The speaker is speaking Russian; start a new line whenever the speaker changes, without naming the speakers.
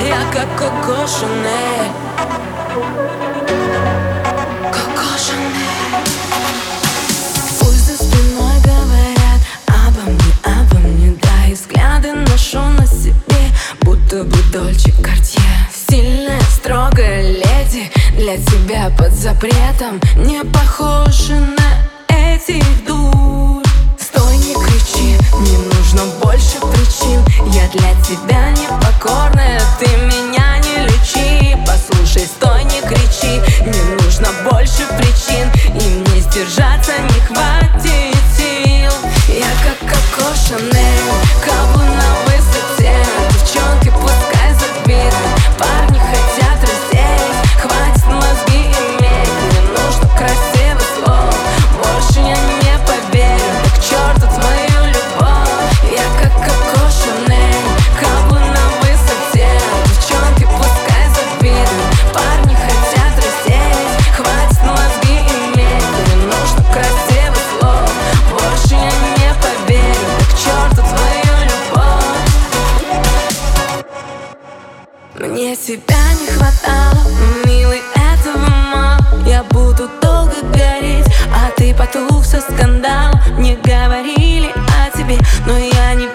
Я как Коко Шанель Коко спиной говорят обо мне, обо мне Да, взгляды ношу на себе Будто бы Дольче Картье Стильная, строгая леди Для тебя под запретом Не похожа на этих дур для тебя непокорная, ты меня Тебя не хватало, милый, этого мало. Я буду долго гореть, а ты потух со скандалом Мне говорили о тебе, но я не